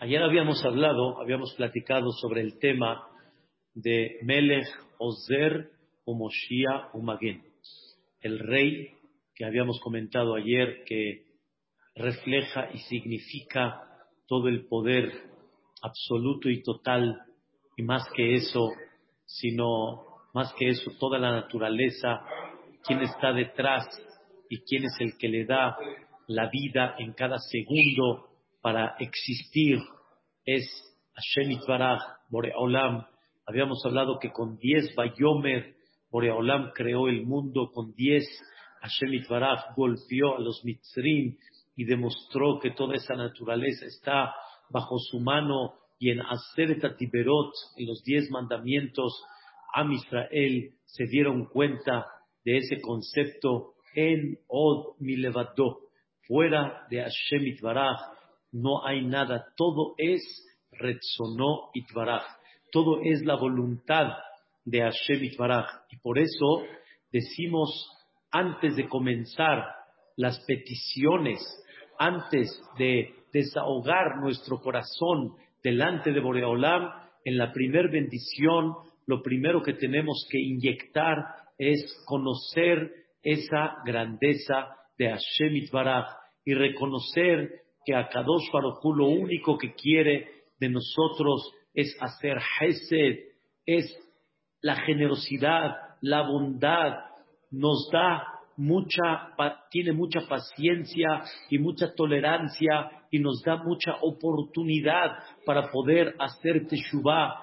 Ayer habíamos hablado, habíamos platicado sobre el tema de Melech Ozer o Magen. El rey que habíamos comentado ayer que refleja y significa todo el poder absoluto y total y más que eso, sino más que eso, toda la naturaleza, quién está detrás y quién es el que le da la vida en cada segundo para existir es Hashem Itbaraj, Boreolam. Habíamos hablado que con diez Bayomer, Boreolam creó el mundo, con diez Hashem Itbaraj golpeó a los Mitzrim y demostró que toda esa naturaleza está bajo su mano y en Aseret Tiberot, en los diez mandamientos, Am Israel se dieron cuenta de ese concepto en Od Milevado, fuera de Hashem Itbaraj, no hay nada, todo es Retzonó Itbaraj, todo es la voluntad de Hashem Itbaraj. Y por eso decimos, antes de comenzar las peticiones, antes de desahogar nuestro corazón delante de Boreolam, en la primer bendición, lo primero que tenemos que inyectar es conocer esa grandeza de Hashem Itbaraj y reconocer que a Kadosh Baruj lo único que quiere de nosotros es hacer Hesed, es la generosidad, la bondad, nos da mucha, tiene mucha paciencia y mucha tolerancia y nos da mucha oportunidad para poder hacer Teshuvah.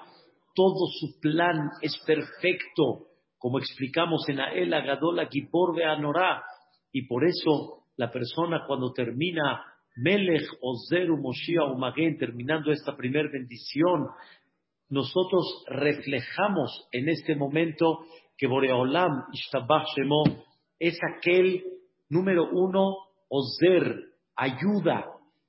Todo su plan es perfecto, como explicamos en Ael Agadola Gibor Anorá. Y por eso la persona cuando termina Melech Ozeru Moshiach Umagen, terminando esta primer bendición, nosotros reflejamos en este momento que Boreolam Ishtabach Shemo es aquel número uno, Ozer, ayuda.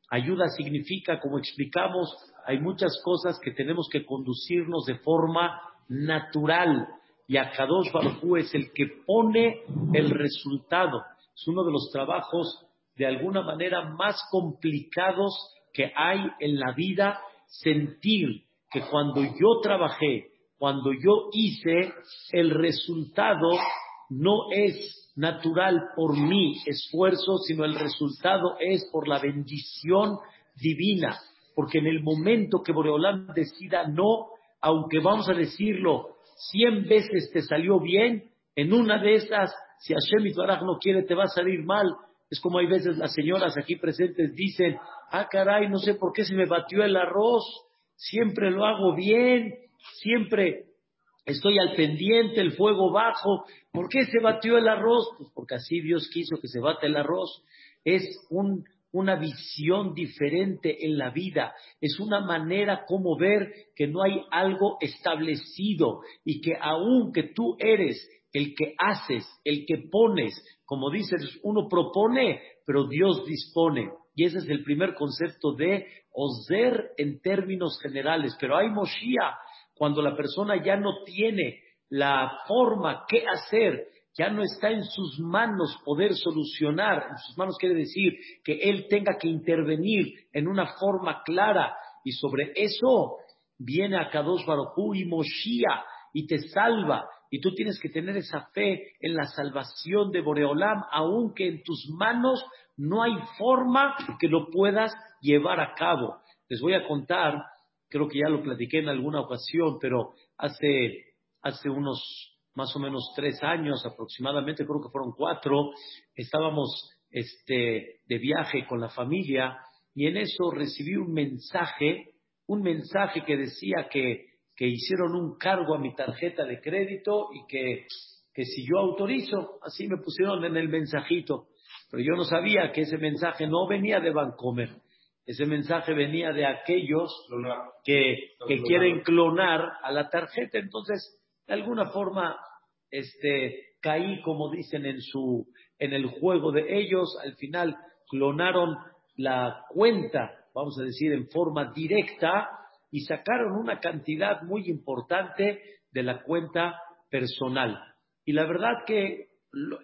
Ayuda significa, como explicamos, hay muchas cosas que tenemos que conducirnos de forma natural. Y Akadosh Baruj es el que pone el resultado. Es uno de los trabajos de alguna manera más complicados que hay en la vida, sentir que cuando yo trabajé, cuando yo hice, el resultado no es natural por mi esfuerzo, sino el resultado es por la bendición divina. Porque en el momento que Boreolán decida no, aunque vamos a decirlo, cien veces te salió bien, en una de esas, si Hashem Baraj no quiere, te va a salir mal, es como hay veces las señoras aquí presentes dicen, ah, caray, no sé por qué se me batió el arroz, siempre lo hago bien, siempre estoy al pendiente, el fuego bajo, ¿por qué se batió el arroz? Pues porque así Dios quiso que se bate el arroz. Es una visión diferente en la vida, es una manera como ver que no hay algo establecido y que aunque tú eres el que haces, el que pones, como dices, uno propone, pero Dios dispone. Y ese es el primer concepto de Ozer en términos generales. Pero hay Moshiach, cuando la persona ya no tiene la forma que hacer, ya no está en sus manos poder solucionar, en sus manos quiere decir que él tenga que intervenir en una forma clara y sobre eso viene a Kadosh Baruj y Moshiach y te salva y tú tienes que tener esa fe en la salvación de Boreolam, aunque en tus manos no hay forma que lo puedas llevar a cabo. Les voy a contar, creo que ya lo platiqué en alguna ocasión, pero hace, hace unos más o menos tres años aproximadamente, creo que fueron cuatro, estábamos este, de viaje con la familia y en eso recibí un mensaje, un mensaje que decía que que hicieron un cargo a mi tarjeta de crédito y que, que si yo autorizo, así me pusieron en el mensajito. Pero yo no sabía que ese mensaje no venía de Bancomer. Ese mensaje venía de aquellos que, que quieren clonar a la tarjeta. Entonces, de alguna forma, este, caí, como dicen en su, en el juego de ellos. Al final, clonaron la cuenta, vamos a decir, en forma directa y sacaron una cantidad muy importante de la cuenta personal. Y la verdad que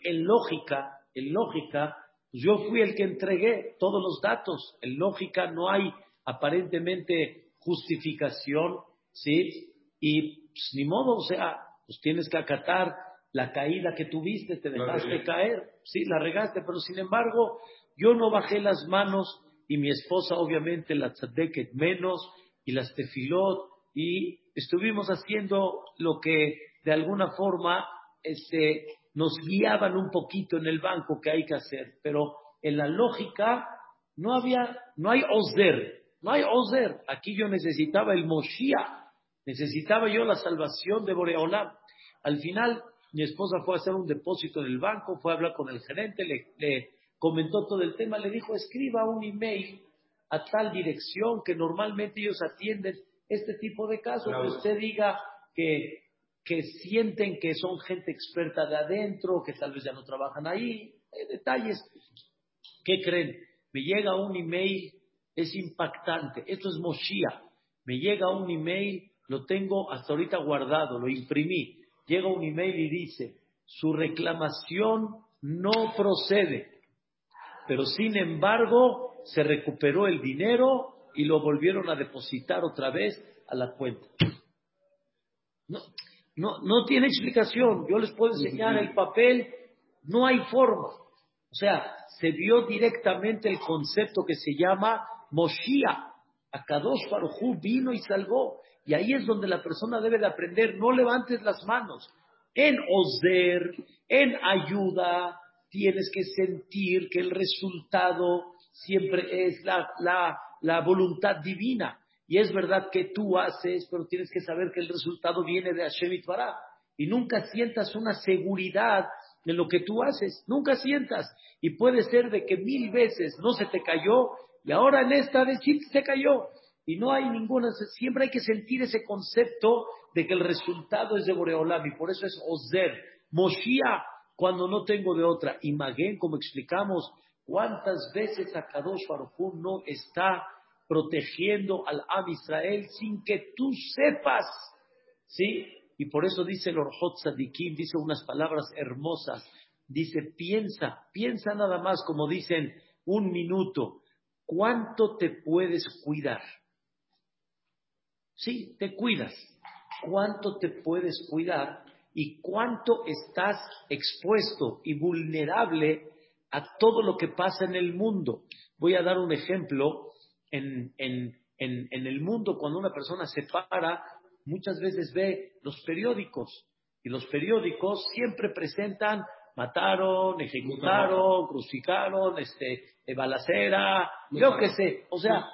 en lógica, en lógica, yo fui el que entregué todos los datos. En lógica no hay, aparentemente justificación, ¿sí? Y pues, ni modo, o sea, pues tienes que acatar la caída que tuviste, te dejaste caer, sí, la regaste, pero sin embargo, yo no bajé las manos y mi esposa obviamente la tzadeket menos y las tefilot y estuvimos haciendo lo que de alguna forma este, nos guiaban un poquito en el banco que hay que hacer, pero en la lógica no había, no hay osder, no hay osder. Aquí yo necesitaba el Moshiach, necesitaba yo la salvación de Boreolam. Al final, mi esposa fue a hacer un depósito en el banco, fue a hablar con el gerente, le, comentó todo el tema, le dijo, escriba un email a tal dirección que normalmente ellos atienden este tipo de casos, que usted diga que que sienten que son gente experta de adentro, que tal vez ya no trabajan ahí, hay detalles. ¿Qué creen? Me llega un email, es impactante, esto es Moshia, me llega un email, lo tengo hasta ahorita guardado, lo imprimí, llega un email y dice, su reclamación no procede, pero sin embargo se recuperó el dinero y lo volvieron a depositar otra vez a la cuenta. No, no, no tiene explicación. Yo les puedo enseñar el papel, no hay forma. O sea, se vio directamente el concepto que se llama Moshiach. Akadosh Baruj vino y salvó. Y ahí es donde la persona debe de aprender, no levantes las manos. En Ozer, en ayuda, tienes que sentir que el resultado siempre es la, la, la voluntad divina. Y es verdad que tú haces, pero tienes que saber que el resultado viene de Hashem Itbará. Y nunca sientas una seguridad en lo que tú haces. Nunca sientas. Y puede ser de que mil veces no se te cayó y ahora en esta vez sí se cayó. Y no hay ninguna, siempre hay que sentir ese concepto de que el resultado es de Boreolam y por eso es Ozer, Moshia, cuando no tengo de otra. Y Magén, como explicamos, cuántas veces Akadosh Baruj no está protegiendo al Am Israel sin que tú sepas. ¿Sí? Y por eso dice el Orhot Sadikim, dice unas palabras hermosas. Dice, piensa, piensa nada más, como dicen, un minuto. ¿Cuánto te puedes cuidar? Sí, te cuidas. ¿Cuánto te puedes cuidar? ¿Y cuánto estás expuesto y vulnerable a todo lo que pasa en el mundo? Voy a dar un ejemplo. En, en, en, el mundo, cuando una persona se para, muchas veces ve los periódicos. Y los periódicos siempre presentan mataron, ejecutaron, crucificaron, este, balacera, yo qué sé, o sea,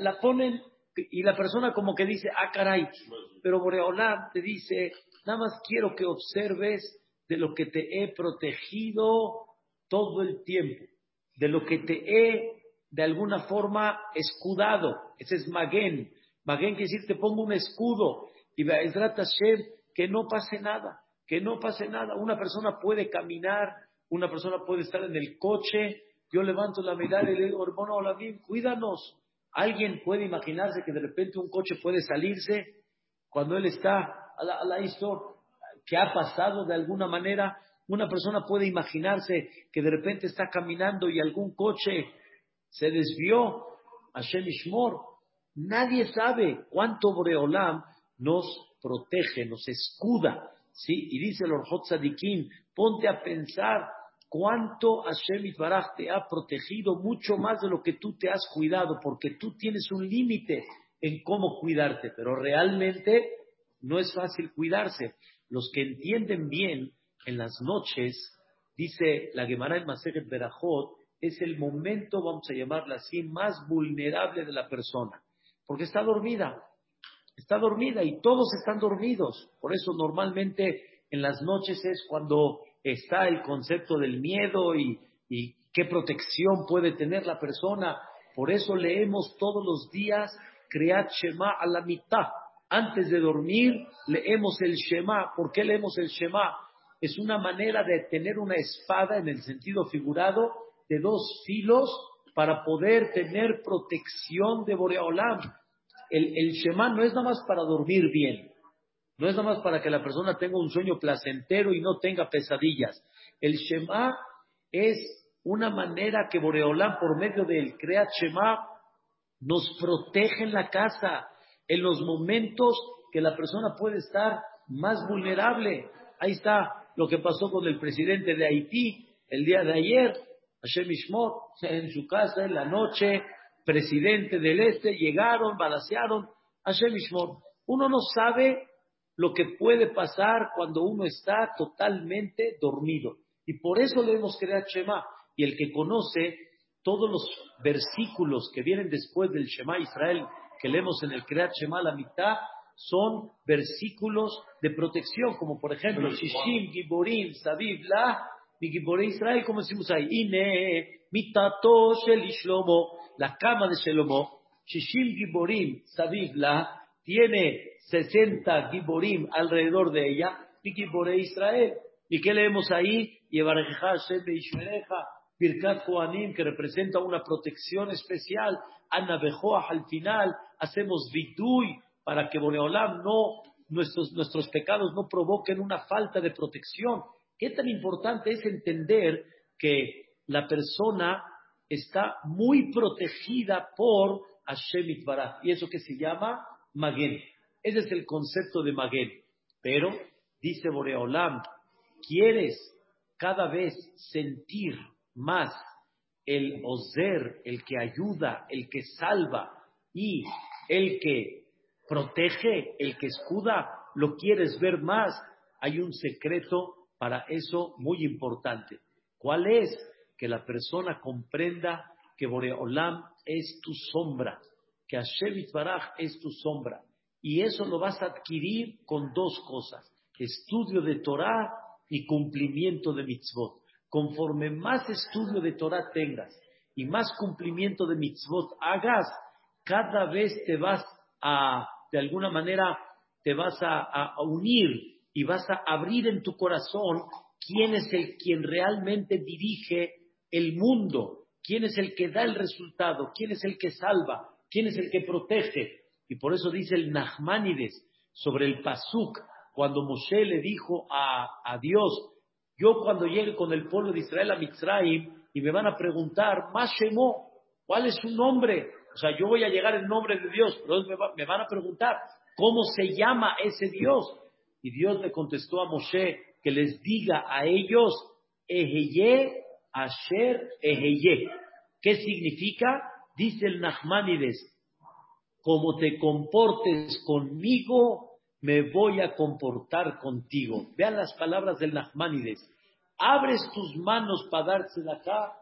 la, ponen y la persona como que dice, ah caray, pero Boreolam te dice, nada más quiero que observes de lo que te he protegido todo el tiempo, de lo que te he de alguna forma escudado. Ese es Maguen. Maguen quiere decir, te pongo un escudo. Y que no pase nada, que no pase nada. Una persona puede caminar, una persona puede estar en el coche. Yo levanto la mirada y le digo, hermano Olamim, cuídanos. Alguien puede imaginarse que de repente un coche puede salirse cuando él está a la, a que ha pasado de alguna manera. Una persona puede imaginarse que de repente está caminando y algún coche se desvió a Ishmor. Nadie sabe cuánto Boreolam nos protege, nos escuda. ¿sí? Y dice el Orjot Sadikim, ponte a pensar cuánto Hashem Baraj te ha protegido mucho más de lo que tú te has cuidado, porque tú tienes un límite en cómo cuidarte, pero realmente no es fácil cuidarse. Los que entienden bien en las noches, dice la Gemara en Maseret Berajot, es el momento, vamos a llamarla así, más vulnerable de la persona, porque está dormida, está dormida y todos están dormidos. Por eso normalmente en las noches es cuando está el concepto del miedo y, qué protección puede tener la persona. Por eso leemos todos los días Creat Shema a la mitad. Antes de dormir leemos el Shema. ¿Por qué leemos el Shema? Es una manera de tener una espada en el sentido figurado de dos filos para poder tener protección de Boreolam. El, el Shema no es nada más para dormir bien, no es nada más para que la persona tenga un sueño placentero y no tenga pesadillas. El Shema es una manera que Boreolam, por medio del Creat Shema, nos protege en la casa, en los momentos que la persona puede estar más vulnerable. Ahí está lo que pasó con el presidente de Haití el día de ayer, Hashem Ishmor, en su casa en la noche, presidente del este, llegaron, balancearon, Hashem Ishmor. Uno no sabe lo que puede pasar cuando uno está totalmente dormido. Y por eso leemos Creat Shema. Y el que conoce todos los versículos que vienen después del Shema Israel, que leemos en el Creat Shema la mitad, son versículos de protección, como por ejemplo, Shishim, Giborim, Saviv, La, mi Israel, como decimos ahí, Ine, Mitato, Shel Shlomo, la cama de Shelomo, Shishim Giborim, Saviv, La, tiene 60 Giborim alrededor de ella, mi Israel. ¿Y qué leemos ahí? Yevareja, Shem, Ishmereja, Birkat Koanim, que representa una protección especial, Ana Bejoah al final, hacemos Vidui para que Boreolam no, nuestros, nuestros pecados no provoquen una falta de protección. ¿Qué tan importante es entender que la persona está muy protegida por Hashem Itbaraj? Y eso que se llama Magen. Ese es el concepto de Magen. Pero, dice Boreolam, ¿quieres cada vez sentir más el Ozer, el que ayuda, el que salva y el que protege, el que escuda, lo quieres ver más, hay un secreto para eso muy importante. ¿Cuál es? Que la persona comprenda que Boreolam es tu sombra, que Hashem Baraj es tu sombra. Y eso lo vas a adquirir con dos cosas, estudio de Torah y cumplimiento de mitzvot. Conforme más estudio de Torah tengas y más cumplimiento de mitzvot hagas, cada vez te vas a, de alguna manera, te vas a, unir y vas a abrir en tu corazón quién es el quien realmente dirige el mundo, quién es el que da el resultado, quién es el que salva, quién es el que protege. Y por eso dice el Nachmanides sobre el Pasuk, cuando Moshe le dijo a, a Dios, yo cuando llegue con el pueblo de Israel a Mitzrayim y me van a preguntar, Mashemo, ¿cuál es su nombre? O sea, yo voy a llegar en nombre de Dios, pero me, van a preguntar, ¿cómo se llama ese Dios? Y Dios le contestó a Moshe que les diga a ellos, Eheye Asher Eheye. ¿Qué significa? Dice el Nachmanides, como te comportes conmigo, me voy a comportar contigo. Vean las palabras del Nachmanides. Abres tus manos para darte acá,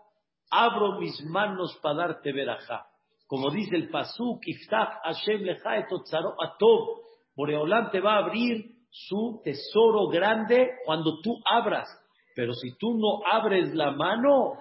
abro mis manos para darte verajá. Como dice el Pasuk, Iftach Hashem lecha atov. Boreolam te va a abrir su tesoro grande cuando tú abras. Pero si tú no abres la mano,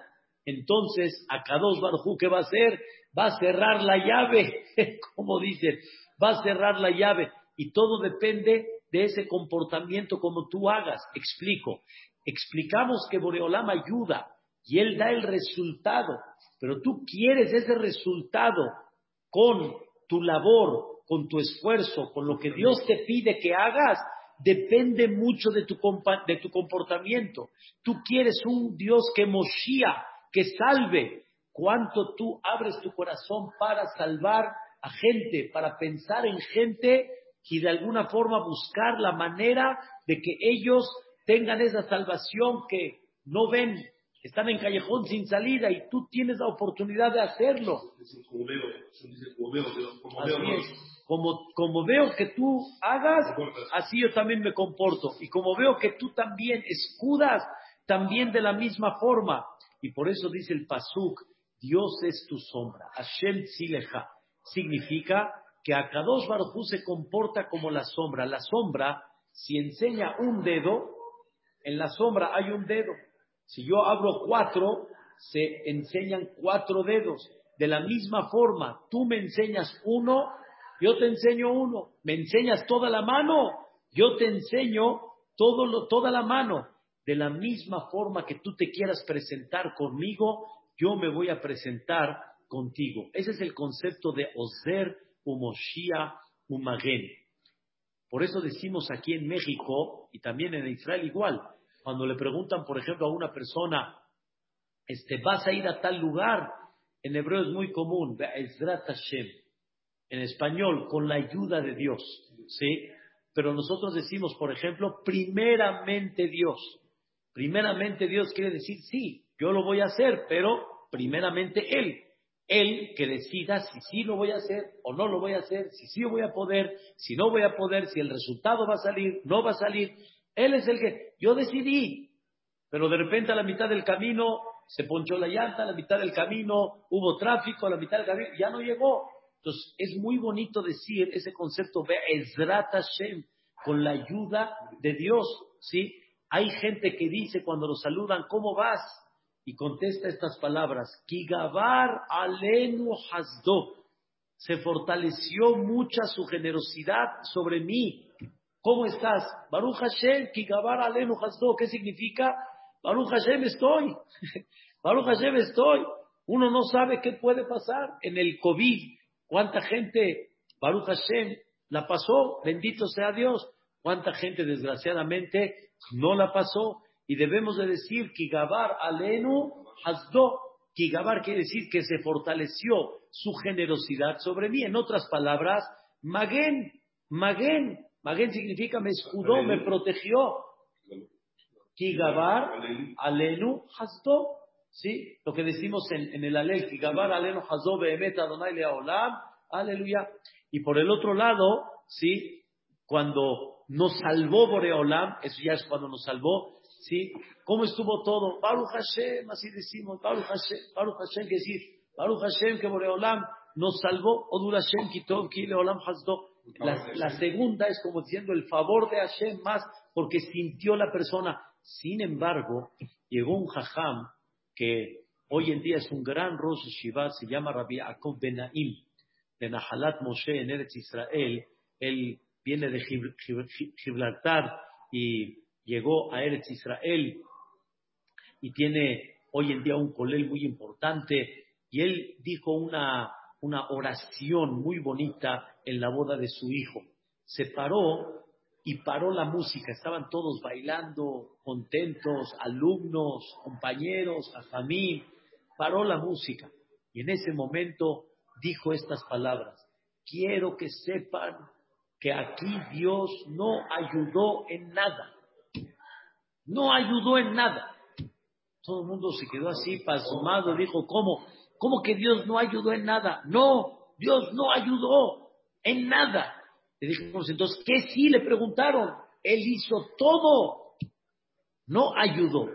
entonces a Kadosh Barjú, ¿qué va a hacer? Va a cerrar la llave, como dicen, va a cerrar la llave y todo depende de ese comportamiento como tú hagas. Explico. Explicamos que Boreolam ayuda y él da el resultado, pero tú quieres ese resultado con tu labor, con tu esfuerzo, con lo que Dios te pide que hagas, depende mucho de tu, de tu comportamiento. Tú quieres un Dios que moshía, que salve. ¿Cuánto tú abres tu corazón para salvar a gente, para pensar en gente y de alguna forma buscar la manera de que ellos tengan esa salvación que no ven, están en callejón sin salida y tú tienes la oportunidad de hacerlo. Como, como veo que tú hagas, así yo también me comporto. Y como veo que tú también escudas, también de la misma forma. Y por eso dice el Pasuk, Dios es tu sombra. Hashem Sileja. Significa que Akadosh Barujú se comporta como la sombra. La sombra, si enseña un dedo, en la sombra hay un dedo. Si yo abro cuatro, se enseñan cuatro dedos. De la misma forma, tú me enseñas uno, yo te enseño uno. Me enseñas toda la mano, yo te enseño todo toda la mano. De la misma forma que tú te quieras presentar conmigo, yo me voy a presentar contigo. Ese es el concepto de Ozer Umoshia Umagen. Por eso decimos aquí en México y también en Israel igual, cuando le preguntan, por ejemplo, a una persona, este, vas a ir a tal lugar, en hebreo es muy común. En español, con la ayuda de Dios, ¿sí? Pero nosotros decimos, por ejemplo, primeramente Dios. Primeramente Dios quiere decir, sí, yo lo voy a hacer, pero primeramente Él. Él que decida si sí lo voy a hacer o no lo voy a hacer, si sí voy a poder, si no voy a poder, si el resultado va a salir, no va a salir. Él es el que, yo decidí, pero de repente a la mitad del camino se ponchó la llanta, a la mitad del camino hubo tráfico, a la mitad del camino ya no llegó. Entonces es muy bonito decir ese concepto, Ezrat Hashem, con la ayuda de Dios, ¿sí? Hay gente que dice cuando lo saludan, ¿cómo vas? Y contesta estas palabras, Kigabar alenu hasdo, se fortaleció mucha su generosidad sobre mí. ¿Cómo estás? Baruch Hashem, Kigabar alenu hasdo, ¿qué significa? Baruch Hashem estoy, Baruch Hashem estoy. Uno no sabe qué puede pasar en el COVID. ¿Cuánta gente, Baruch Hashem, la pasó? Bendito sea Dios. ¿Cuánta gente, desgraciadamente, no la pasó? Y debemos de decir, Kigabar alenu hasdo. Kigabar quiere decir que se fortaleció su generosidad sobre mí. En otras palabras, Magen, Magen, Magen significa me escudó, me protegió. Kigabar alenu hasdo. ¿Sí? Lo que decimos en, el alel, Kigabar alenu hasdo behemet Adonai leolam. Aleluya. Y por el otro lado, ¿sí? Cuando nos salvó Boreolam, eso ya es cuando nos salvó, ¿Sí? ¿Cómo estuvo todo? Baruch Hashem, así decimos, Baruch Hashem, Baruch Hashem, que decir, Baruch Hashem, que Boreolam nos salvó, Odur Hashem, Kitov, Kileolam Hasdo. La, la segunda es como diciendo el favor de Hashem más porque sintió la persona. Sin embargo, llegó un jajam que hoy en día es un gran Rosh Shiva, se llama Rabbi Akov Benaim, de Nahalat Moshe en Eretz Israel. Él viene de Gibraltar y llegó a Eretz Israel y tiene hoy en día un colel muy importante. Y él dijo una, una oración muy bonita en la boda de su hijo. Se paró y paró la música, estaban todos bailando, contentos, alumnos, compañeros, familia, paró la música. Y en ese momento dijo estas palabras, quiero que sepan que aquí Dios no ayudó en nada no ayudó en nada. Todo el mundo se quedó así pasmado, dijo, ¿cómo? ¿Cómo que Dios no ayudó en nada? No, Dios no ayudó en nada. Le dijimos entonces, ¿qué sí? Le preguntaron. Él hizo todo. No ayudó.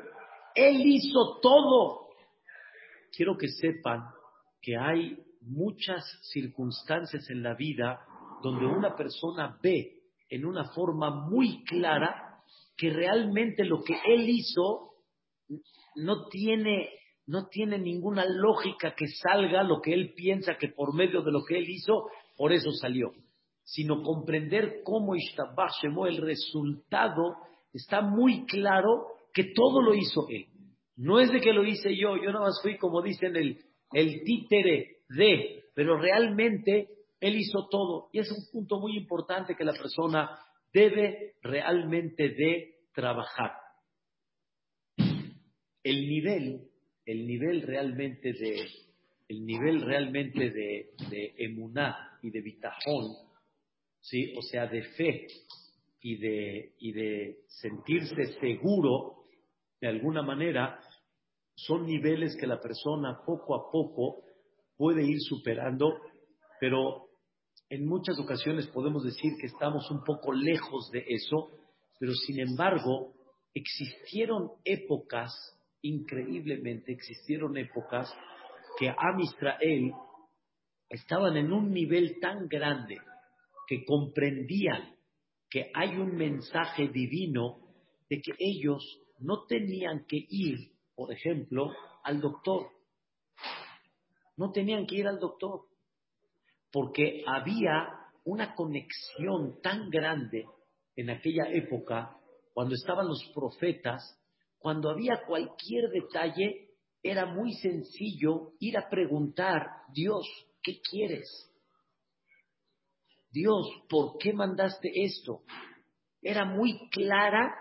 Él hizo todo. Quiero que sepan que hay muchas circunstancias en la vida donde una persona ve en una forma muy clara que realmente lo que él hizo no tiene, no tiene ninguna lógica que salga lo que él piensa que por medio de lo que él hizo, por eso salió. Sino comprender cómo Ishtabach el resultado está muy claro que todo lo hizo él. No es de que lo hice yo, yo nada más fui, como dicen, el, el títere de, pero realmente él hizo todo. Y es un punto muy importante que la persona debe realmente de trabajar. El nivel, el nivel realmente de, el nivel realmente de, emuná y de bitajón, ¿sí? o sea, de fe y de, y de sentirse seguro, de alguna manera, son niveles que la persona poco a poco puede ir superando, pero en muchas ocasiones podemos decir que estamos un poco lejos de eso, pero sin embargo existieron épocas, increíblemente existieron épocas que Am Israel estaban en un nivel tan grande que comprendían que hay un mensaje divino de que ellos no tenían que ir, por ejemplo, al doctor. No tenían que ir al doctor porque había una conexión tan grande en aquella época, cuando estaban los profetas, cuando había cualquier detalle, era muy sencillo ir a preguntar, Dios, ¿qué quieres? Dios, ¿por qué mandaste esto? Era muy clara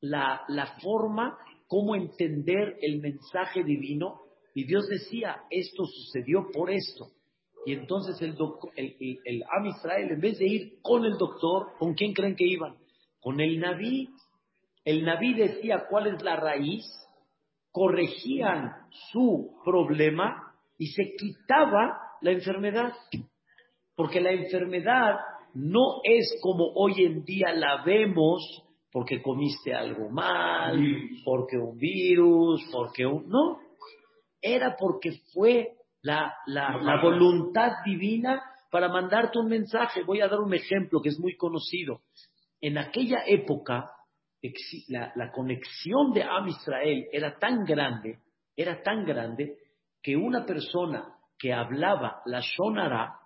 la, la forma, cómo entender el mensaje divino Y Dios decía, esto sucedió por esto. Y entonces el, el, el, Am Israel, en vez de ir con el doctor, ¿con quién creen que iban? Con el Naví. El Naví decía cuál es la raíz, corregían su problema y se quitaba la enfermedad. Porque la enfermedad no es como hoy en día la vemos porque comiste algo mal, porque un virus, porque un... No, era porque fue la, la, voluntad divina para mandarte un mensaje. Voy a dar un ejemplo que es muy conocido. En aquella época, la, la conexión de Am Israel era tan grande, era tan grande, que una persona que hablaba la Shonara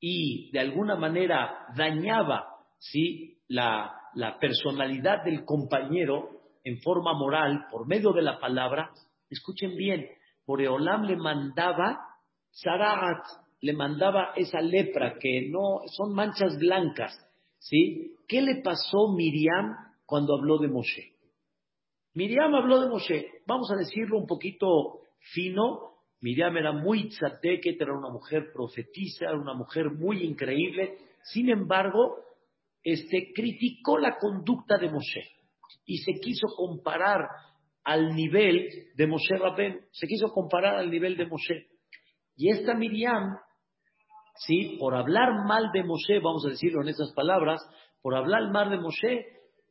y de alguna manera dañaba ¿sí? la, la personalidad del compañero en forma moral por medio de la palabra, escuchen bien, Boreolam le mandaba Zaraat, le mandaba esa lepra que no son manchas blancas, ¿sí? ¿Qué le pasó Miriam cuando habló de Moshe? Miriam habló de Moshe, vamos a decirlo un poquito fino, Miriam era muy tzateket, era una mujer profetisa, era una mujer muy increíble, sin embargo, este, criticó la conducta de Moshe y se quiso comparar al nivel de Moshe Rabén, se quiso comparar al nivel de Moshe. Y esta Miriam, ¿sí? por hablar mal de Moshe, vamos a decirlo en esas palabras, por hablar mal de Moshe,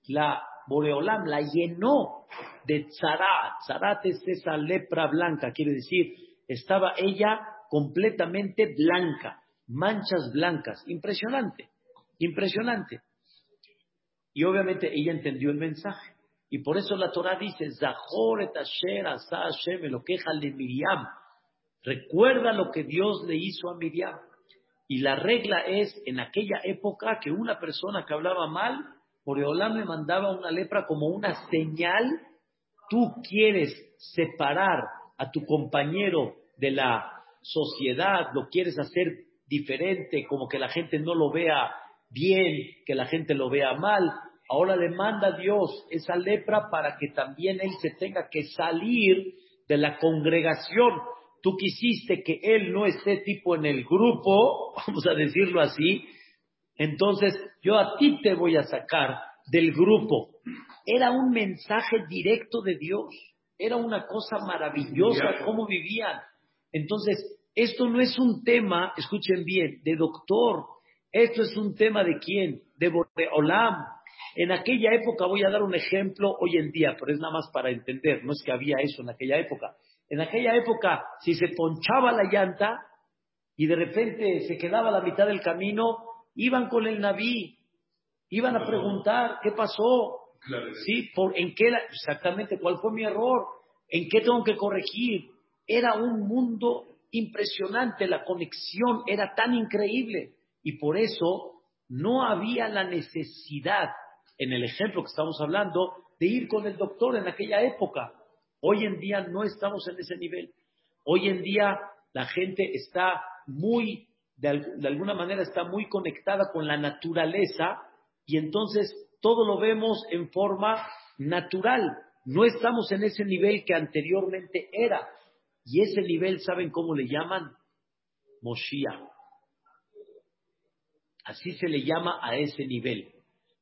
la Boreolam la llenó de tzarat. Tzarat es esa lepra blanca, quiere decir, estaba ella completamente blanca, manchas blancas, impresionante, impresionante. Y obviamente ella entendió el mensaje. Y por eso la Torah dice, Zahor et asher asa Hashem lo queja de Miriam. Recuerda lo que Dios le hizo a Miriam. Y la regla es, en aquella época, que una persona que hablaba mal, Boreolam le mandaba una lepra como una señal. Tú quieres separar a tu compañero de la sociedad, lo quieres hacer diferente, como que la gente no lo vea bien, que la gente lo vea mal. Ahora le manda Dios esa lepra para que también él se tenga que salir de la congregación. Tú quisiste que él no esté tipo en el grupo, vamos a decirlo así, entonces yo a ti te voy a sacar del grupo. Era un mensaje directo de Dios, era una cosa maravillosa cómo vivían. Entonces, esto no es un tema, escuchen bien, de doctor, esto es un tema de quién, de Olam. En aquella época, voy a dar un ejemplo hoy en día, pero es nada más para entender, no es que había eso en aquella época. En aquella época, si se ponchaba la llanta y de repente se quedaba a la mitad del camino, iban con el Naví, iban a preguntar qué pasó, sí, por en qué exactamente cuál fue mi error, en qué tengo que corregir. Era un mundo impresionante, la conexión era tan increíble. Y por eso no había la necesidad en el ejemplo que estamos hablando, de ir con el doctor en aquella época. Hoy en día no estamos en ese nivel. Hoy en día la gente está muy, de, alguna manera está muy conectada con la naturaleza y entonces todo lo vemos en forma natural. No estamos en ese nivel que anteriormente era. Y ese nivel, ¿saben cómo le llaman? Moshiach. Así se le llama a ese nivel.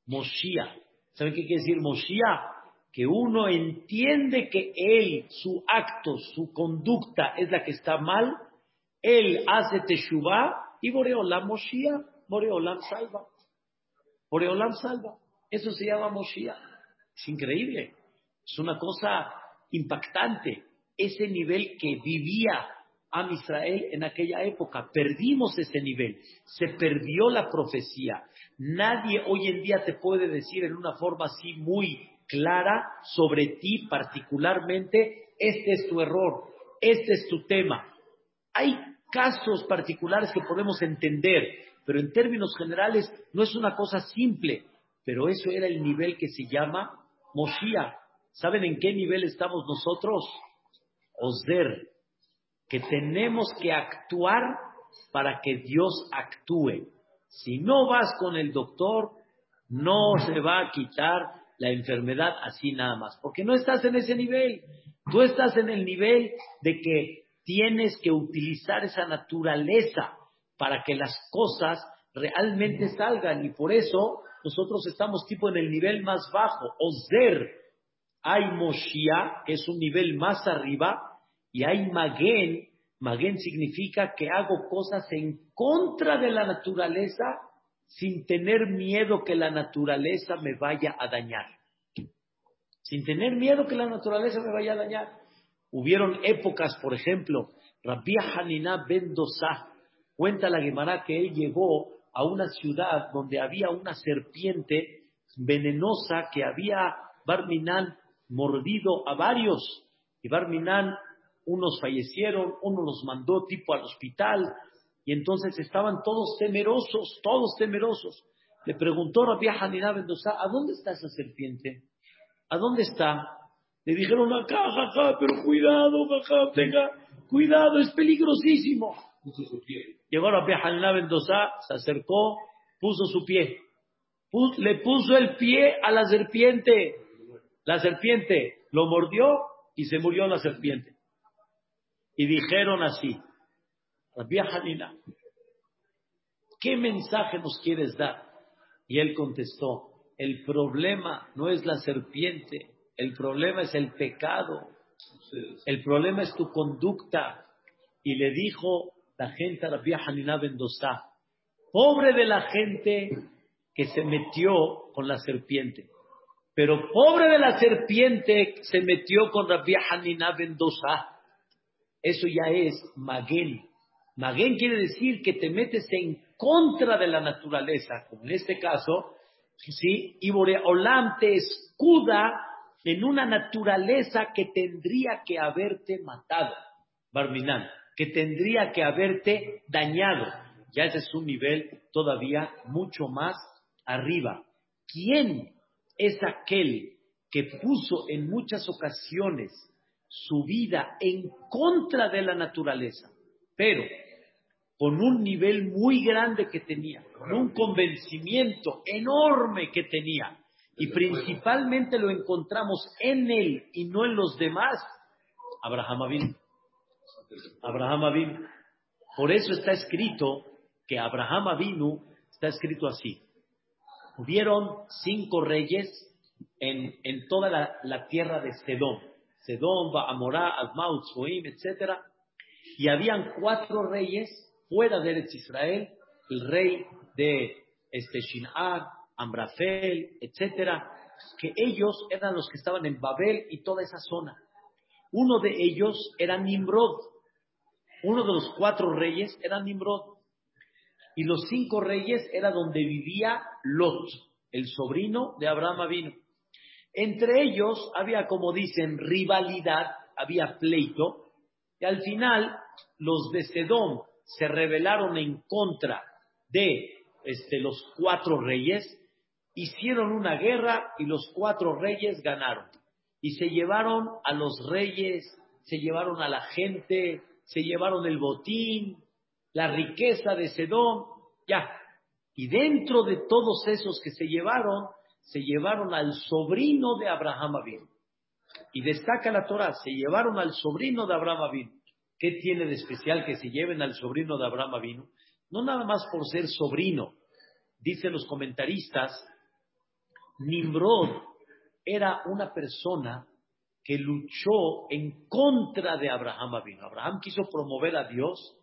Moshiach. ¿Saben qué quiere decir Moshiach? Que uno entiende que él, su acto, su conducta es la que está mal, él hace Teshuvah y Boreolam Moshiach, Boreolam salva. Boreolam salva. Eso se llama Moshiach. Es increíble. Es una cosa impactante. Ese nivel que vivía a Israel en aquella época. Perdimos ese nivel, se perdió la profecía. Nadie hoy en día te puede decir en una forma así muy clara sobre ti particularmente, este es tu error, este es tu tema. Hay casos particulares que podemos entender, pero en términos generales no es una cosa simple, pero eso era el nivel que se llama Moshiach. ¿Saben en qué nivel estamos nosotros? Osder, que tenemos que actuar para que Dios actúe. Si no vas con el doctor, no se va a quitar la enfermedad así nada más, porque no estás en ese nivel. Tú estás en el nivel de que tienes que utilizar esa naturaleza para que las cosas realmente salgan y por eso nosotros estamos tipo en el nivel más bajo. Ozer, hay Moshia, que es un nivel más arriba, y hay Magen. Magen significa que hago cosas en contra de la naturaleza sin tener miedo que la naturaleza me vaya a dañar. Sin tener miedo que la naturaleza me vaya a dañar. Hubieron épocas, por ejemplo, Rabbi Hanina ben cuenta la Gemara que él llegó a una ciudad donde había una serpiente venenosa que había Barminan mordido a varios. Y Barminan, unos fallecieron, uno los mandó tipo al hospital, y entonces estaban todos temerosos, todos temerosos. Le preguntó Rabbi Hanina Mendoza, ¿a dónde está esa serpiente? ¿A dónde está? Le dijeron acá, jaja, pero cuidado, jaja, tenga cuidado, es peligrosísimo. Llegó Rabbi Hanina Mendoza, se acercó, puso su pie. le puso el pie a la serpiente. La serpiente lo mordió y se murió la serpiente. Y dijeron así, Rabbi Hanina, ¿qué mensaje nos quieres dar? Y él contestó, el problema no es la serpiente, el problema es el pecado, el problema es tu conducta. Y le dijo la gente a Rabbi Hanina Mendoza, pobre de la gente que se metió con la serpiente, pero pobre de la serpiente se metió con Rabbi Hanina Mendoza. Eso ya es Maguen. Maguen quiere decir que te metes en contra de la naturaleza, como en este caso, ¿sí? Y Boreolam te escuda en una naturaleza que tendría que haberte matado, Barminan, que tendría que haberte dañado. Ya ese es un nivel todavía mucho más arriba. ¿Quién es aquel que puso en muchas ocasiones su vida en contra de la naturaleza, pero con un nivel muy grande que tenía, con un convencimiento enorme que tenía, y principalmente lo encontramos en él y no en los demás, Abraham Avin. Abraham Avin. Por eso está escrito que Abraham Avinu está escrito así. Hubieron cinco reyes en, en toda la, tierra de Sedón. Sedón, Amorá, Admaut, Zoim, etc. Y habían cuatro reyes fuera de Israel, el rey de este Amrafel, etcétera, que ellos eran los que estaban en Babel y toda esa zona. Uno de ellos era Nimrod. Uno de los cuatro reyes era Nimrod. Y los cinco reyes era donde vivía Lot, el sobrino de Abraham Avino. Entre ellos había, como dicen, rivalidad, había pleito, y al final los de Sedón se rebelaron en contra de este, los cuatro reyes hicieron una guerra y los cuatro reyes ganaron. Y se llevaron a los reyes, se llevaron a la gente, se llevaron el botín, la riqueza de Sedón, ya. Y dentro de todos esos que se llevaron, se llevaron al sobrino de Abraham Abin. Y destaca la Torah, se llevaron al sobrino de Abraham Abin. ¿Qué tiene de especial que se lleven al sobrino de Abraham Abin? No nada más por ser sobrino. Dicen los comentaristas Nimrod era una persona que luchó en contra de Abraham Avino. Abraham quiso promover a Dios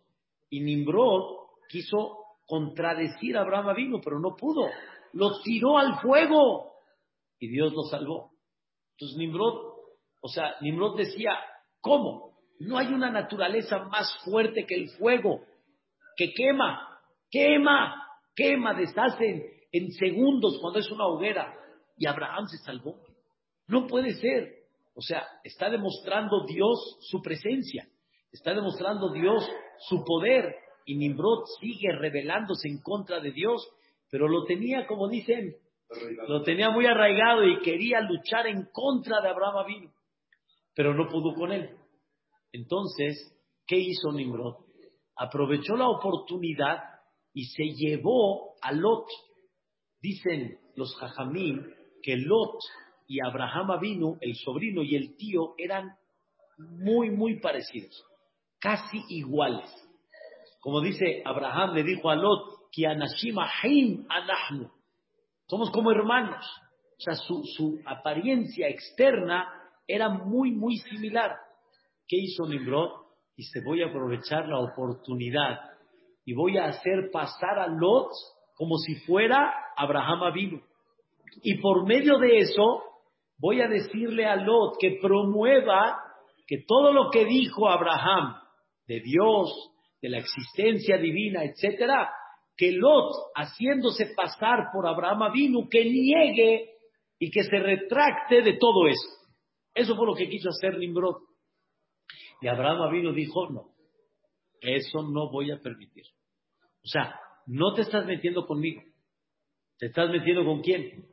y Nimrod quiso contradecir a Abraham Avino, pero no pudo. Lo tiró al fuego y Dios lo salvó. Entonces Nimrod, o sea, Nimrod decía, ¿cómo? No hay una naturaleza más fuerte que el fuego, que quema, quema, quema, deshace en segundos cuando es una hoguera y Abraham se salvó. No puede ser. O sea, está demostrando Dios su presencia, está demostrando Dios su poder y Nimrod sigue rebelándose en contra de Dios, pero lo tenía, como dicen, lo tenía muy arraigado y quería luchar en contra de Abraham Avino, pero no pudo con él. Entonces, ¿qué hizo Nimrod? Aprovechó la oportunidad y se llevó a Lot. Dicen los jajamín que Lot y Abraham Avinu, el sobrino y el tío, eran muy, muy parecidos, casi iguales. Como dice Abraham, le dijo a Lot. Somos como hermanos. O sea, su, su apariencia externa era muy, muy similar. ¿Qué hizo Nimrod? Dice, voy a aprovechar la oportunidad y voy a hacer pasar a Lot como si fuera Abraham vino. Y por medio de eso, voy a decirle a Lot que promueva que todo lo que dijo Abraham de Dios, de la existencia divina, etcétera, que Lot, haciéndose pasar por Abraham vino, que niegue y que se retracte de todo eso. Eso fue lo que quiso hacer Nimrod. Y Abraham vino dijo, no, eso no voy a permitir. O sea, no te estás metiendo conmigo. ¿Te estás metiendo con quién?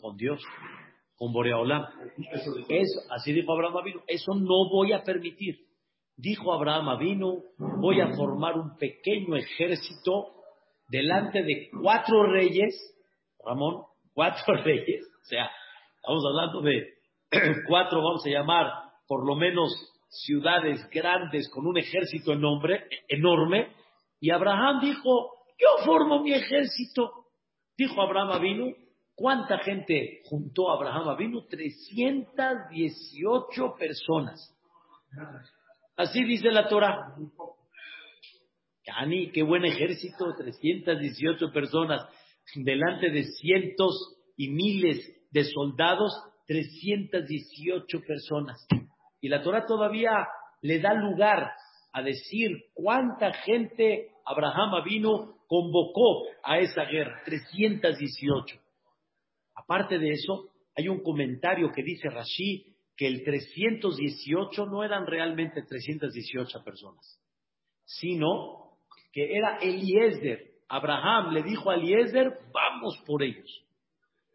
Con Dios, con Boreolam. Eso, así dijo Abraham eso no voy a permitir. Dijo Abraham vino, voy a formar un pequeño ejército delante de cuatro reyes, Ramón, cuatro reyes, o sea, estamos hablando de cuatro, vamos a llamar, por lo menos ciudades grandes con un ejército enorme, enorme y Abraham dijo, yo formo mi ejército. Dijo Abraham vino, ¿cuánta gente juntó Abraham vino? 318 personas. Así dice la Torah. Yani, qué buen ejército, 318 personas, delante de cientos y miles de soldados, 318 personas. Y la Torah todavía le da lugar a decir cuánta gente Abraham vino, convocó a esa guerra, 318. Aparte de eso, hay un comentario que dice Rashi que el 318 no eran realmente 318 personas, sino que era Eliezer. Abraham le dijo a Eliezer, vamos por ellos.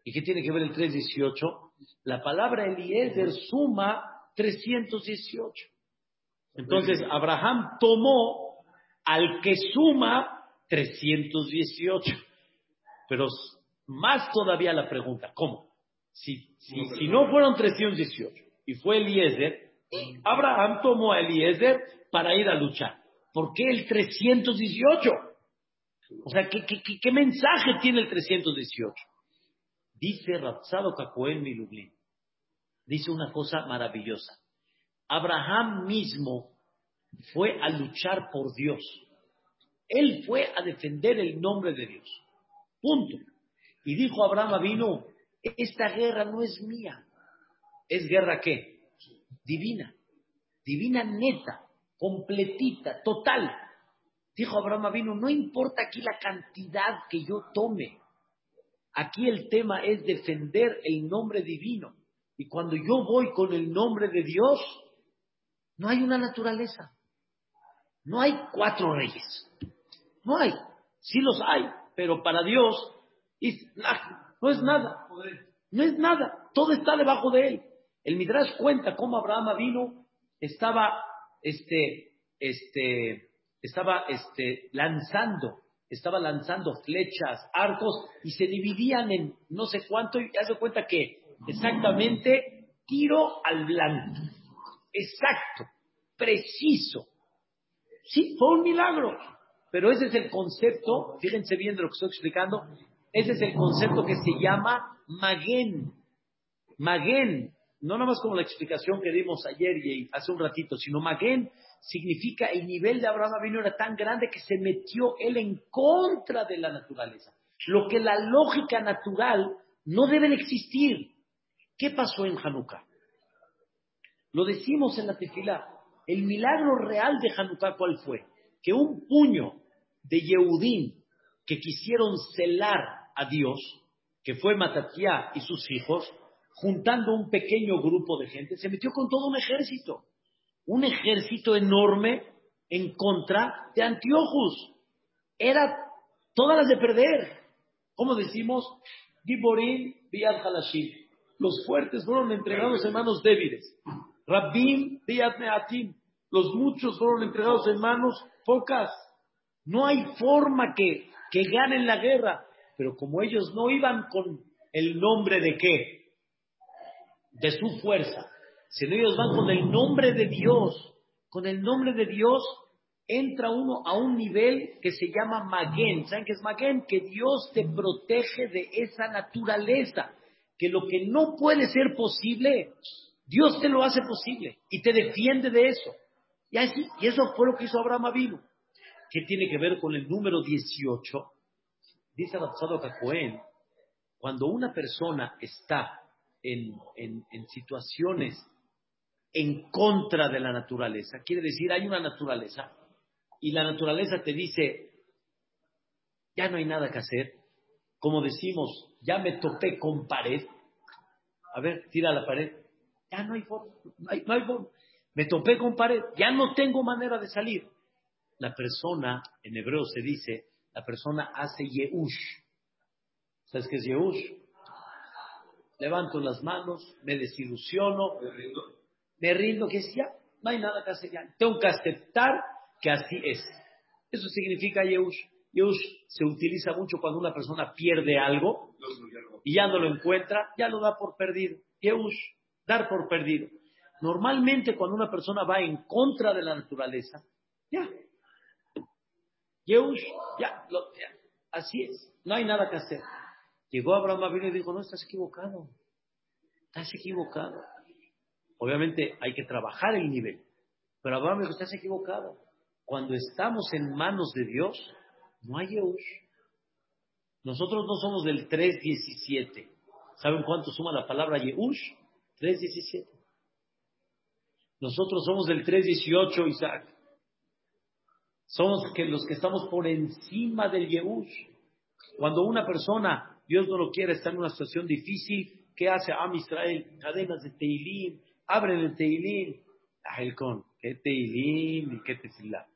¿Y qué tiene que ver el 318? La palabra Eliezer suma 318. Entonces Abraham tomó al que suma 318. Pero más todavía la pregunta, ¿cómo? Si, si, si no fueron 318 y fue Eliezer, Abraham tomó a Eliezer para ir a luchar. ¿Por qué el 318? O sea, ¿qué, mensaje tiene el 318? Dice Rapsado Cacoel Milublin. Dice una cosa maravillosa. Abraham mismo fue a luchar por Dios. Él fue a defender el nombre de Dios. Punto. Y dijo Abraham vino, esta guerra no es mía. ¿Es guerra qué? Divina. Divina neta completita, total. Dijo Abraham vino, no importa aquí la cantidad que yo tome. Aquí el tema es defender el nombre divino. Y cuando yo voy con el nombre de Dios, no hay una naturaleza. No hay cuatro reyes. No hay. Sí los hay, pero para Dios no es nada. No es nada. Todo está debajo de él. El Midrash cuenta cómo Abraham vino, estaba este, este, estaba este, lanzando, estaba lanzando flechas, arcos, y se dividían en no sé cuánto, y hace cuenta que exactamente tiro al blanco. Exacto, preciso. Sí, fue un milagro. Pero ese es el concepto, fíjense bien de lo que estoy explicando, ese es el concepto que se llama Maguen. Maguen no nada más como la explicación que dimos ayer y hace un ratito, sino Maguen significa el nivel de Abraham vino era tan grande que se metió él en contra de la naturaleza. Lo que la lógica natural no debe de existir. ¿Qué pasó en Hanukkah? Lo decimos en la tefila. El milagro real de Hanukkah, ¿cuál fue? Que un puño de Yehudim que quisieron celar a Dios, que fue Matatiá y sus hijos, juntando un pequeño grupo de gente, se metió con todo un ejército, un ejército enorme en contra de Antiochus. Era todas las de perder. Como decimos, Giborim Biad Halashim. Los fuertes fueron entregados en manos débiles. Rabbim Biad Meatim. Los muchos fueron entregados en manos pocas. No hay forma que, que ganen la guerra. Pero como ellos no iban con el nombre de qué? De su fuerza, sino ellos van con el nombre de Dios. Con el nombre de Dios entra uno a un nivel que se llama Maguen. ¿Saben qué es Maguen? Que Dios te protege de esa naturaleza. Que lo que no puede ser posible, Dios te lo hace posible y te defiende de eso. Y, así, y eso fue lo que hizo Abraham Avinu. ¿Qué tiene que ver con el número 18? Dice Rabsado Cacoen, cuando una persona está en, en situaciones en contra de la naturaleza, quiere decir, hay una naturaleza y la naturaleza te dice, ya no hay nada que hacer, como decimos, ya me topé con pared, a ver, tira la pared, ya no hay forma, no hay, forma, me topé con pared, ya no tengo manera de salir. La persona, en hebreo se dice, la persona hace Yehush. ¿Sabes qué es Yehush? Levanto las manos, me desilusiono, me rindo, que es ya, no hay nada que hacer ya. Tengo que aceptar que así es. Eso significa Yehush. Yehush se utiliza mucho cuando una persona pierde algo y ya no lo encuentra, ya lo da por perdido. Yehush, dar por perdido. Normalmente cuando una persona va en contra de la naturaleza, ya. Yehush, ya, así es. No hay nada que hacer. Llegó Abraham Avinu y dijo, no, estás equivocado. Estás equivocado. Obviamente hay que trabajar el nivel. Pero Abraham dijo, estás equivocado. Cuando estamos en manos de Dios, no hay Yehush. Nosotros no somos del 3.17. ¿Saben cuánto suma la palabra Yehush? 3.17. Nosotros somos del 3.18, Isaac. Somos los que estamos por encima del Yehush. Cuando una persona, Dios no lo quiere, está en una situación difícil, ¿qué hace Am Israel? Cadenas de Teilim, abren el Teilim. con ¿qué Teilim y qué Tefilá?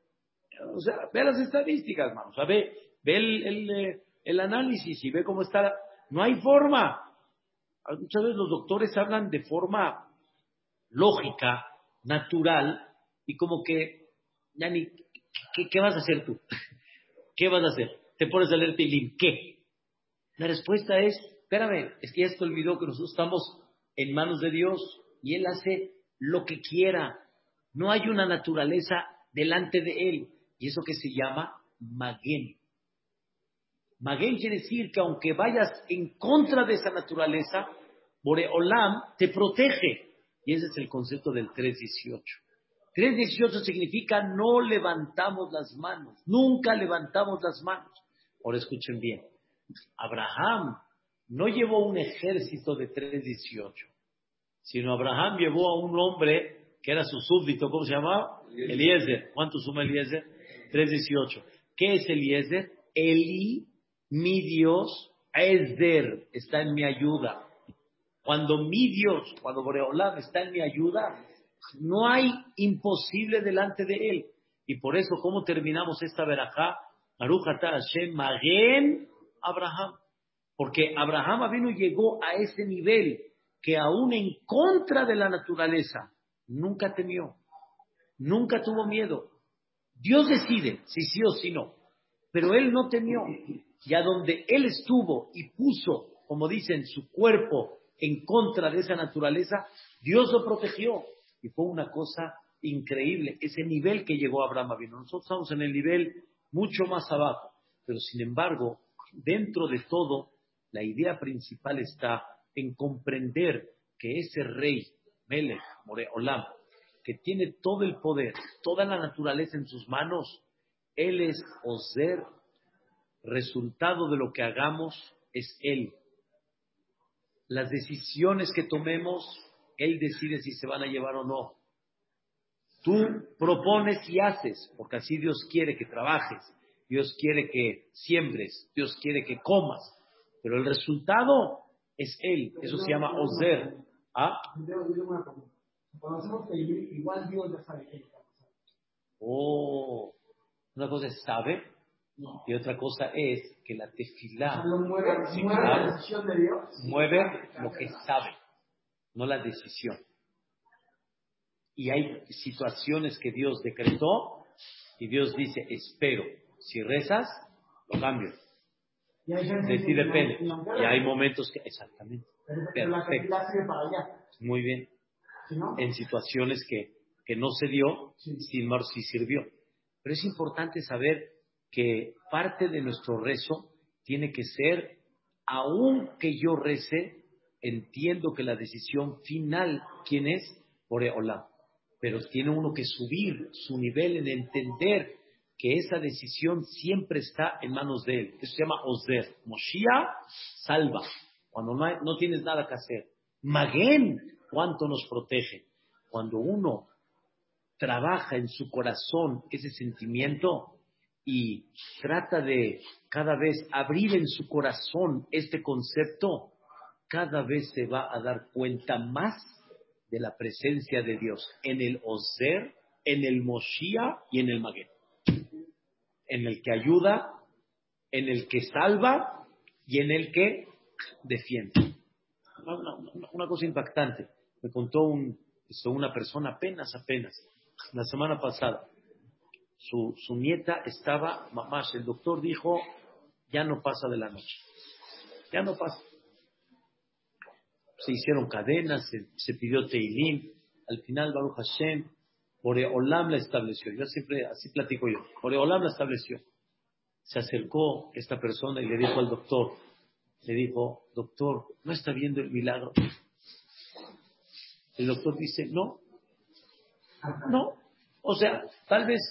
O sea, ve las estadísticas, hermano. O sea, ve, eh, el, análisis y ve cómo está. No hay forma. Muchas veces los doctores hablan de forma lógica, natural, y como que, ya ¿qué, vas a hacer tú? ¿Qué vas a hacer? Te pones a leer Tilim, ¿qué? La respuesta es, espérame, es que ya se olvidó que nosotros estamos en manos de Dios y Él hace lo que quiera. No hay una naturaleza delante de Él. Y eso que se llama Maguen. Maguen quiere decir que aunque vayas en contra de esa naturaleza, Boreolam te protege. Y ese es el concepto del 318. 318 significa no levantamos las manos, nunca levantamos las manos. Ahora escuchen bien, Abraham no llevó un ejército de 318, sino Abraham llevó a un hombre que era su súbdito, ¿cómo se llamaba? Eliezer. ¿Cuánto suma Eliezer? 3.18. ¿Qué es Eliezer? Eli, mi Dios, Ezer, está en mi ayuda. Cuando mi Dios, cuando Boreolam está en mi ayuda, no hay imposible delante de él. Y por eso, ¿cómo terminamos esta verajá? Arujata Hashem Magen Abraham. Porque Abraham y llegó a ese nivel que aún en contra de la naturaleza, nunca temió, nunca tuvo miedo, Dios decide si sí o si no, pero él no temió. Y a donde él estuvo y puso, como dicen, su cuerpo en contra de esa naturaleza, Dios lo protegió. Y fue una cosa increíble, ese nivel que llegó Abraham. Nosotros estamos en el nivel mucho más abajo, pero sin embargo, dentro de todo, la idea principal está en comprender que ese rey, Melech, Moreolam, que tiene todo el poder, toda la naturaleza en sus manos, Él es Ozer, resultado de lo que hagamos es Él. Las decisiones que tomemos, Él decide si se van a llevar o no. Tú propones y haces, porque así Dios quiere que trabajes, Dios quiere que siembres, Dios quiere que comas, pero el resultado es Él, eso se llama Ozer. ¿Ah? Cuando hacemos igual Dios ya sabe qué está pasando. Oh, una cosa es sabe y otra cosa es que la tefilá mueve, la decisión de Dios. Mueve lo que sabe, no la decisión. Y hay situaciones que Dios decretó y Dios dice, espero, si rezas, lo cambio. De ti depende. Y hay momentos que, exactamente. Perfecto. Muy bien. en situaciones que, que no se dio, sin mar sí sirvió. Pero es importante saber que parte de nuestro rezo tiene que ser, aunque yo rece, entiendo que la decisión final, ¿quién es? Por Olam. Pero tiene uno que subir su nivel en entender que esa decisión siempre está en manos de él. Eso se llama Ozer. Moshiach salva, cuando no, no tienes nada que hacer. Maguen, ¿cuánto nos protege? Cuando uno trabaja en su corazón ese sentimiento y trata de cada vez abrir en su corazón este concepto, cada vez se va a dar cuenta más de la presencia de Dios en el Ozer, en el Moshiach y en el Maguen en el que ayuda, en el que salva y en el que defiende. Una, cosa impactante. Me contó un, una persona apenas, apenas, la semana pasada. Su, su nieta estaba, mamás, el doctor dijo, ya no pasa de la noche. Ya no pasa. Se hicieron cadenas, se, pidió Teilim. Al final, Baruch Hashem, Boreolam la estableció. Yo siempre así platico yo. Boreolam la estableció. Se acercó esta persona y le dijo al doctor, le dijo, doctor, ¿no está viendo el milagro? El doctor dice, no, no. O sea, tal vez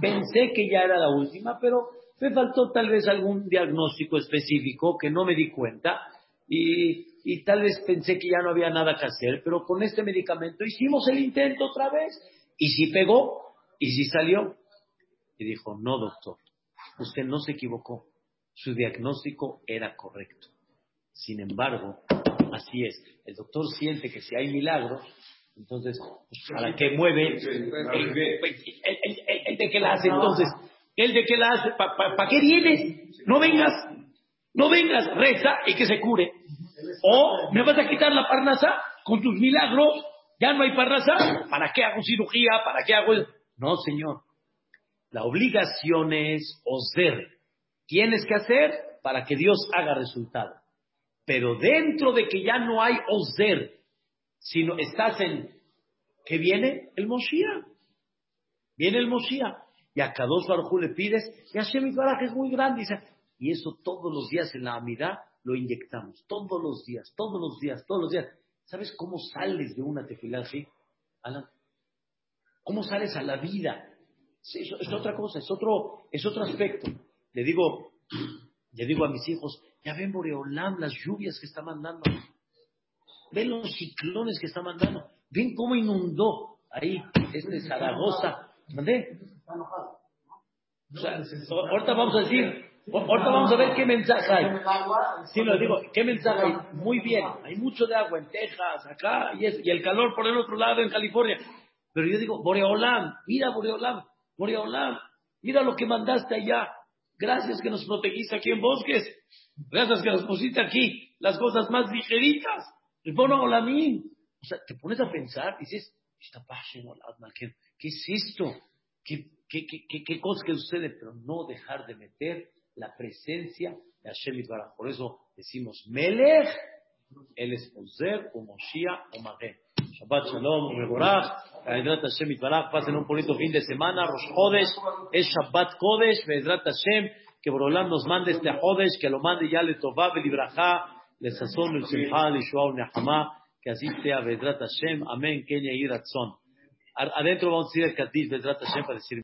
pensé que ya era la última, pero me faltó tal vez algún diagnóstico específico que no me di cuenta y, y tal vez pensé que ya no había nada que hacer, pero con este medicamento hicimos el intento otra vez y si pegó, y si salió. Y dijo, no, doctor, usted no se equivocó. Su diagnóstico era correcto. Sin embargo, así es. El doctor siente que si hay milagros, entonces, ¿para qué mueve? ¿El, de qué la hace entonces? ¿El de qué la hace? ¿Para qué vienes? No vengas, no vengas, reza y que se cure. O me vas a quitar la parnasa con tus milagros ya no hay parnasá. ¿Para qué hago cirugía? ¿Para qué hago...? No, señor. La obligación es oser. Tienes que hacer para que Dios haga resultado. Pero dentro de que ya no hay oser, sino estás en... ¿Qué viene? El Moshiach. Viene el Moshiach. Y a Kadosh Baruj le pides, y Hashem que es muy grande. Y eso todos los días en la amidad lo inyectamos. Todos los días, todos los días, todos los días. ¿Sabes cómo sales de una tefilá así? ¿Cómo sales a la vida? Es, otra cosa, es otro, es otro aspecto. Le digo, le digo a mis hijos, ya ven Boreolam las lluvias que está mandando. Ven los ciclones que está mandando. Ven cómo inundó ahí este Zaragoza. ¿Mandé? ahorita vamos a decir, Ahorita vamos a ver qué mensaje hay. Sí, lo digo, ¿qué mensaje hay? Muy bien, hay mucho de agua en Texas, acá, y, y el calor por el otro lado en California. Pero yo digo, Boreolam, mira Boreolam, Boreolam, mira lo que mandaste allá. Gracias que nos protegiste aquí en bosques. Gracias que nos pusiste aquí las cosas más ligeritas. O sea, te pones a pensar y dices, ¿qué es esto? ¿Qué, qué, qué, qué cosa que sucede? Pero no dejar de meter la presencia de Hashem Yitbaraj. Por eso decimos Melech, él es Ozer, o Moshiach, o Magé. Shabbat Shalom, Mevorach, Ve'edrat Hashem Yitbaraj, pasen un bonito fin de semana, Rosh Chodesh, es Shabbat Kodesh, Ve'edrat Hashem, que Borolam nos mande este Chodesh, que lo mande ya le Tová, Belibrajá, le Sazón, le Simcha, le Shua, Nehama, que así sea, Ve'edrat Hashem, Amén, Kenya y Ratzon. Adentro vamos a ir al Ve'edrat Hashem, para decir